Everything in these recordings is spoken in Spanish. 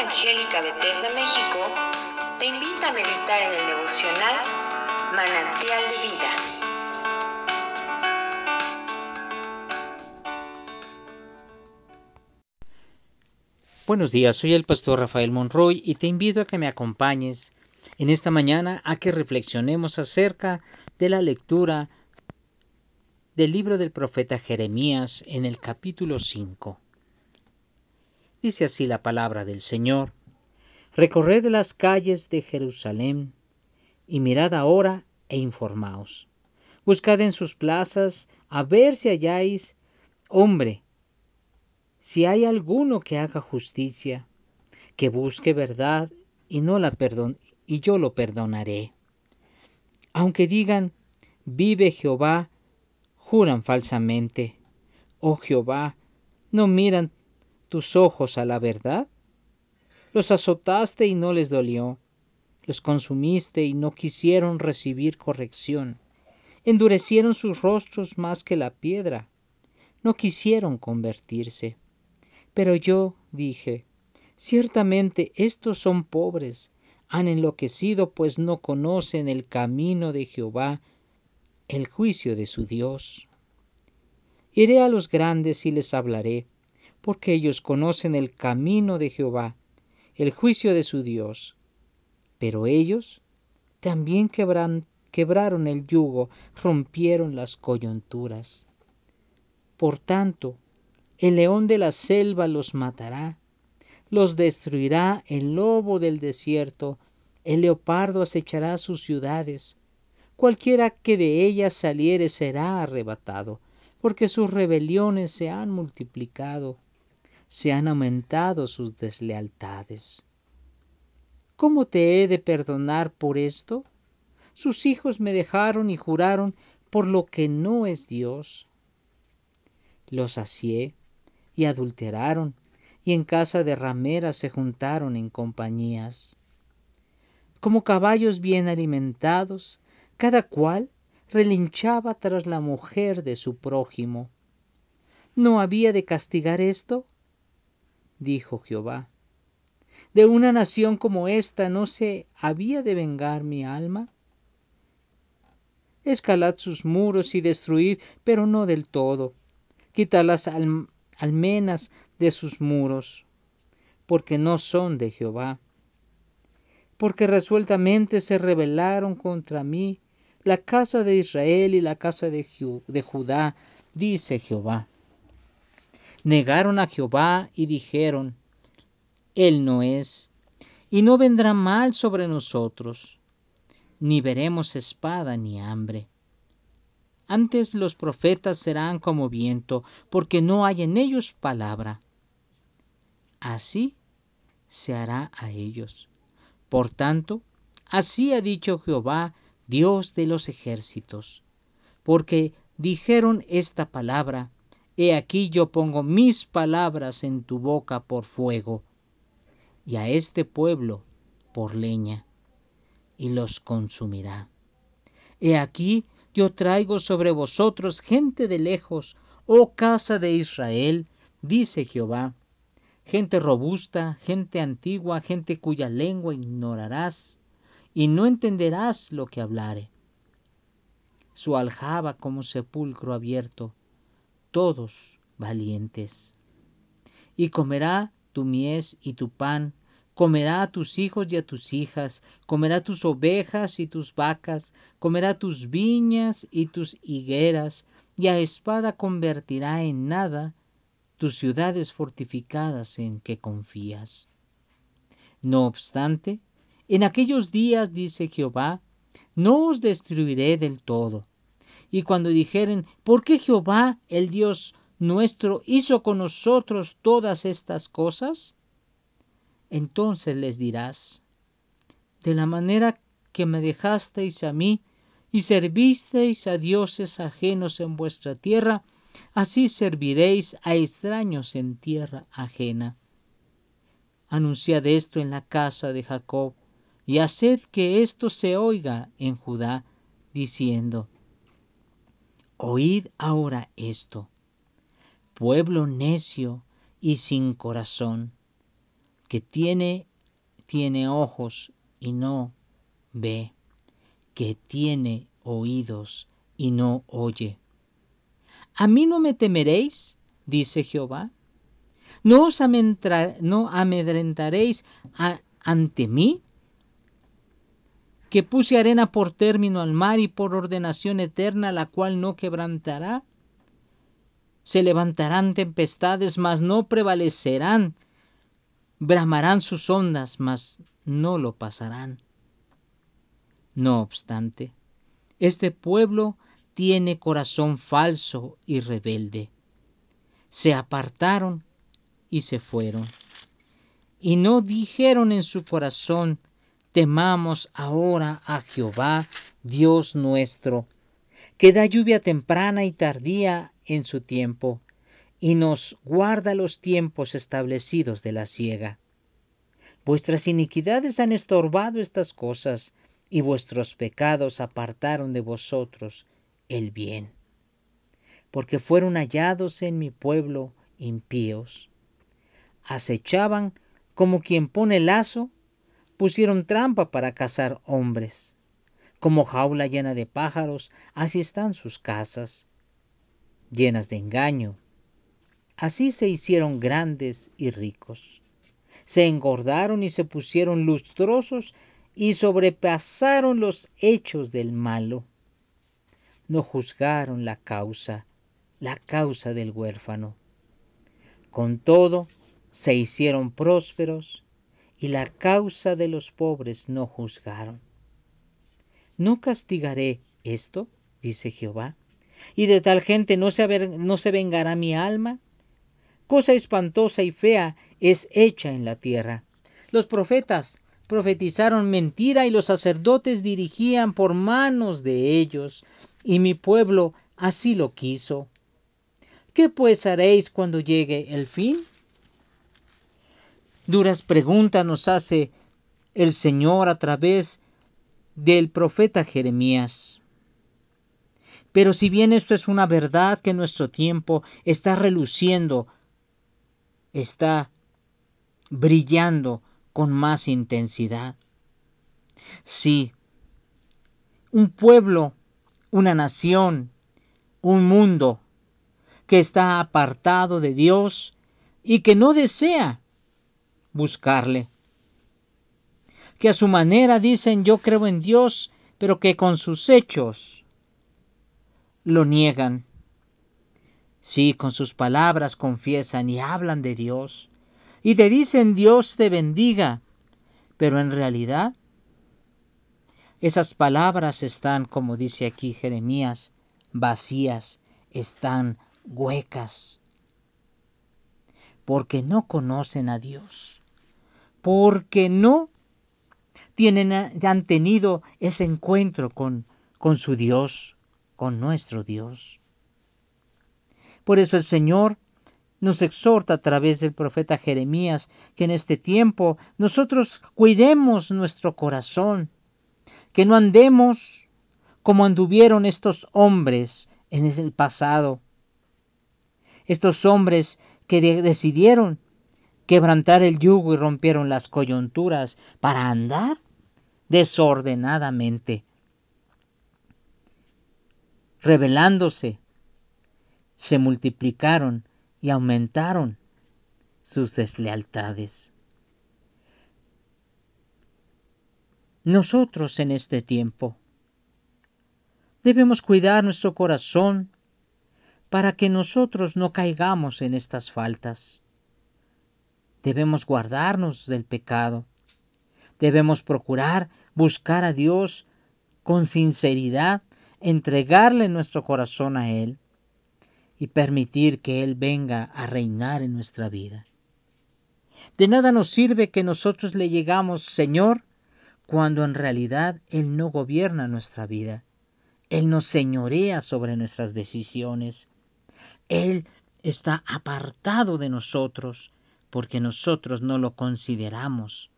Evangélica Bethesda México te invita a meditar en el devocional Manantial de Vida. Buenos días, soy el pastor Rafael Monroy y te invito a que me acompañes en esta mañana a que reflexionemos acerca de la lectura del libro del profeta Jeremías en el capítulo 5. Dice así la palabra del Señor. Recorred las calles de Jerusalén y mirad ahora e informaos. Buscad en sus plazas a ver si halláis hombre, si hay alguno que haga justicia, que busque verdad y no la perdon y yo lo perdonaré. Aunque digan, vive Jehová, juran falsamente. Oh Jehová, no miran tus ojos a la verdad? Los azotaste y no les dolió, los consumiste y no quisieron recibir corrección, endurecieron sus rostros más que la piedra, no quisieron convertirse. Pero yo dije, ciertamente estos son pobres, han enloquecido pues no conocen el camino de Jehová, el juicio de su Dios. Iré a los grandes y les hablaré porque ellos conocen el camino de Jehová, el juicio de su Dios. Pero ellos también quebraron el yugo, rompieron las coyunturas. Por tanto, el león de la selva los matará, los destruirá el lobo del desierto, el leopardo acechará sus ciudades. Cualquiera que de ellas saliere será arrebatado, porque sus rebeliones se han multiplicado se han aumentado sus deslealtades. ¿Cómo te he de perdonar por esto? Sus hijos me dejaron y juraron por lo que no es Dios. Los asié y adulteraron, y en casa de rameras se juntaron en compañías. Como caballos bien alimentados, cada cual relinchaba tras la mujer de su prójimo. ¿No había de castigar esto? Dijo Jehová. ¿De una nación como esta no se había de vengar mi alma? Escalad sus muros y destruid, pero no del todo. Quitad las almenas de sus muros, porque no son de Jehová. Porque resueltamente se rebelaron contra mí la casa de Israel y la casa de, de Judá, dice Jehová negaron a Jehová y dijeron, Él no es, y no vendrá mal sobre nosotros, ni veremos espada ni hambre. Antes los profetas serán como viento, porque no hay en ellos palabra. Así se hará a ellos. Por tanto, así ha dicho Jehová, Dios de los ejércitos, porque dijeron esta palabra, He aquí yo pongo mis palabras en tu boca por fuego, y a este pueblo por leña, y los consumirá. He aquí yo traigo sobre vosotros gente de lejos, oh casa de Israel, dice Jehová, gente robusta, gente antigua, gente cuya lengua ignorarás, y no entenderás lo que hablare. Su aljaba como sepulcro abierto, todos valientes. Y comerá tu mies y tu pan, comerá a tus hijos y a tus hijas, comerá tus ovejas y tus vacas, comerá tus viñas y tus higueras, y a espada convertirá en nada tus ciudades fortificadas en que confías. No obstante, en aquellos días, dice Jehová, no os destruiré del todo, y cuando dijeren, ¿por qué Jehová, el Dios nuestro, hizo con nosotros todas estas cosas? Entonces les dirás, de la manera que me dejasteis a mí y servisteis a dioses ajenos en vuestra tierra, así serviréis a extraños en tierra ajena. Anunciad esto en la casa de Jacob, y haced que esto se oiga en Judá, diciendo, Oíd ahora esto, pueblo necio y sin corazón, que tiene, tiene ojos y no ve, que tiene oídos y no oye. ¿A mí no me temeréis? dice Jehová. ¿No os amedrentaréis ante mí? Que puse arena por término al mar y por ordenación eterna, la cual no quebrantará. Se levantarán tempestades, mas no prevalecerán. Bramarán sus ondas, mas no lo pasarán. No obstante, este pueblo tiene corazón falso y rebelde. Se apartaron y se fueron. Y no dijeron en su corazón, temamos ahora a Jehová, Dios nuestro, que da lluvia temprana y tardía en su tiempo, y nos guarda los tiempos establecidos de la siega. Vuestras iniquidades han estorbado estas cosas, y vuestros pecados apartaron de vosotros el bien, porque fueron hallados en mi pueblo impíos. Acechaban como quien pone lazo, pusieron trampa para cazar hombres. Como jaula llena de pájaros, así están sus casas, llenas de engaño. Así se hicieron grandes y ricos. Se engordaron y se pusieron lustrosos y sobrepasaron los hechos del malo. No juzgaron la causa, la causa del huérfano. Con todo, se hicieron prósperos y la causa de los pobres no juzgaron. ¿No castigaré esto? dice Jehová, y de tal gente no se, no se vengará mi alma. Cosa espantosa y fea es hecha en la tierra. Los profetas profetizaron mentira y los sacerdotes dirigían por manos de ellos, y mi pueblo así lo quiso. ¿Qué pues haréis cuando llegue el fin? Duras preguntas nos hace el Señor a través del profeta Jeremías. Pero si bien esto es una verdad que nuestro tiempo está reluciendo, está brillando con más intensidad. Sí, un pueblo, una nación, un mundo que está apartado de Dios y que no desea buscarle. Que a su manera dicen yo creo en Dios, pero que con sus hechos lo niegan. Sí, con sus palabras confiesan y hablan de Dios, y te dicen Dios te bendiga, pero en realidad esas palabras están, como dice aquí Jeremías, vacías, están huecas, porque no conocen a Dios, porque no tienen, han tenido ese encuentro con, con su Dios, con nuestro Dios. Por eso el Señor nos exhorta a través del profeta Jeremías que en este tiempo nosotros cuidemos nuestro corazón, que no andemos como anduvieron estos hombres en el pasado, estos hombres que decidieron quebrantar el yugo y rompieron las coyunturas para andar desordenadamente, rebelándose, se multiplicaron y aumentaron sus deslealtades. Nosotros en este tiempo debemos cuidar nuestro corazón para que nosotros no caigamos en estas faltas. Debemos guardarnos del pecado. Debemos procurar buscar a Dios con sinceridad, entregarle nuestro corazón a Él y permitir que Él venga a reinar en nuestra vida. De nada nos sirve que nosotros le llegamos, Señor, cuando en realidad Él no gobierna nuestra vida. Él nos señorea sobre nuestras decisiones. Él está apartado de nosotros porque nosotros no lo consideramos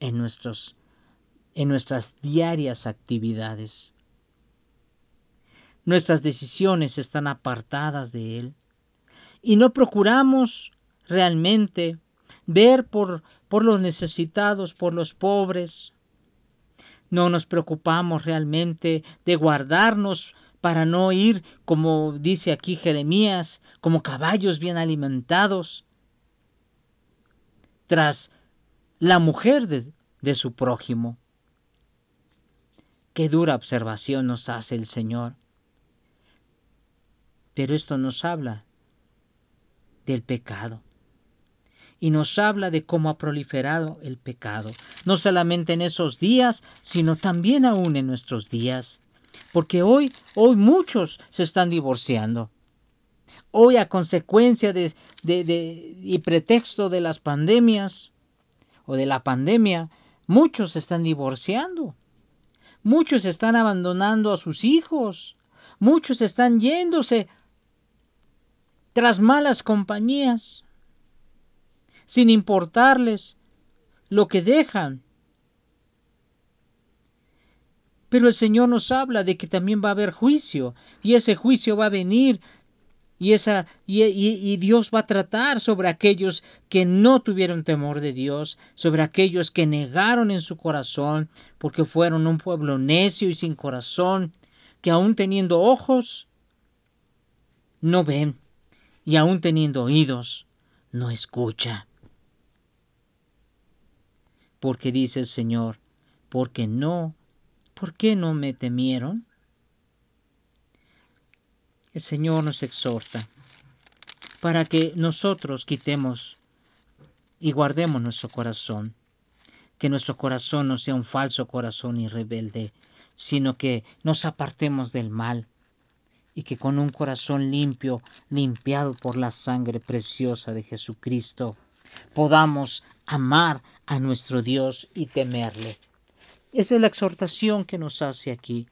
en, nuestros, en nuestras diarias actividades. Nuestras decisiones están apartadas de Él y no procuramos realmente ver por, por los necesitados, por los pobres. No nos preocupamos realmente de guardarnos para no ir, como dice aquí Jeremías, como caballos bien alimentados, tras la mujer de, su prójimo. Qué dura observación nos hace el Señor. Pero esto nos habla del pecado. Y nos habla de cómo ha proliferado el pecado, no solamente en esos días, sino también aún en nuestros días. Porque hoy, hoy muchos se están divorciando. Hoy a consecuencia de, de, y pretexto de las pandemias o de la pandemia, muchos están divorciando. Muchos están abandonando a sus hijos. Muchos están yéndose tras malas compañías, sin importarles lo que dejan. Pero el Señor nos habla de que también va a haber juicio, y ese juicio va a venir, y, esa, y, Dios va a tratar sobre aquellos que no tuvieron temor de Dios, sobre aquellos que negaron en su corazón, porque fueron un pueblo necio y sin corazón, que aún teniendo ojos, no ven y aún teniendo oídos, no escucha. Porque dice el Señor, porque no, ¿por qué no me temieron? El Señor nos exhorta para que nosotros quitemos y guardemos nuestro corazón, que nuestro corazón no sea un falso corazón y rebelde, sino que nos apartemos del mal, y que con un corazón limpio, limpiado por la sangre preciosa de Jesucristo, podamos amar a nuestro Dios y temerle. Esa es la exhortación que nos hace aquí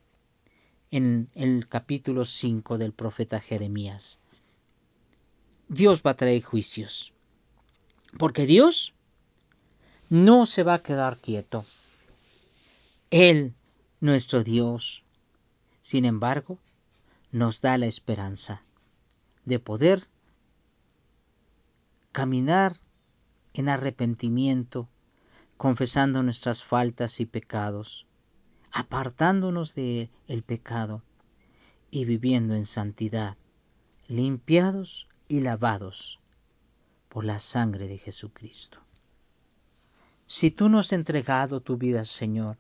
en el capítulo 5 del profeta Jeremías. Dios va a traer juicios, porque Dios no se va a quedar quieto. Él, nuestro Dios, sin embargo, nos da la esperanza de poder caminar en arrepentimiento, confesando nuestras faltas y pecados, apartándonos de el pecado y viviendo en santidad, limpiados y lavados por la sangre de Jesucristo. Si tú no has entregado tu vida al Señor,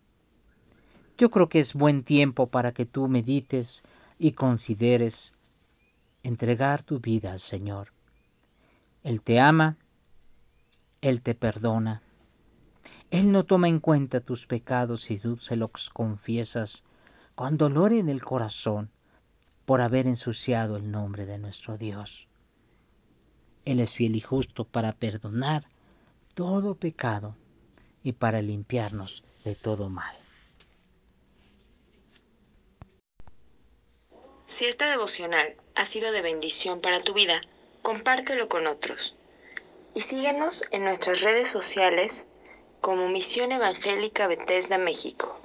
yo creo que es buen tiempo para que tú medites y consideres entregar tu vida al Señor. Él te ama, Él te perdona. Él no toma en cuenta tus pecados si tú se los confiesas con dolor en el corazón por haber ensuciado el nombre de nuestro Dios. Él es fiel y justo para perdonar todo pecado y para limpiarnos de todo mal. Si esta devocional ha sido de bendición para tu vida, compártelo con otros. Y síguenos en nuestras redes sociales como Misión Evangélica Bethesda México.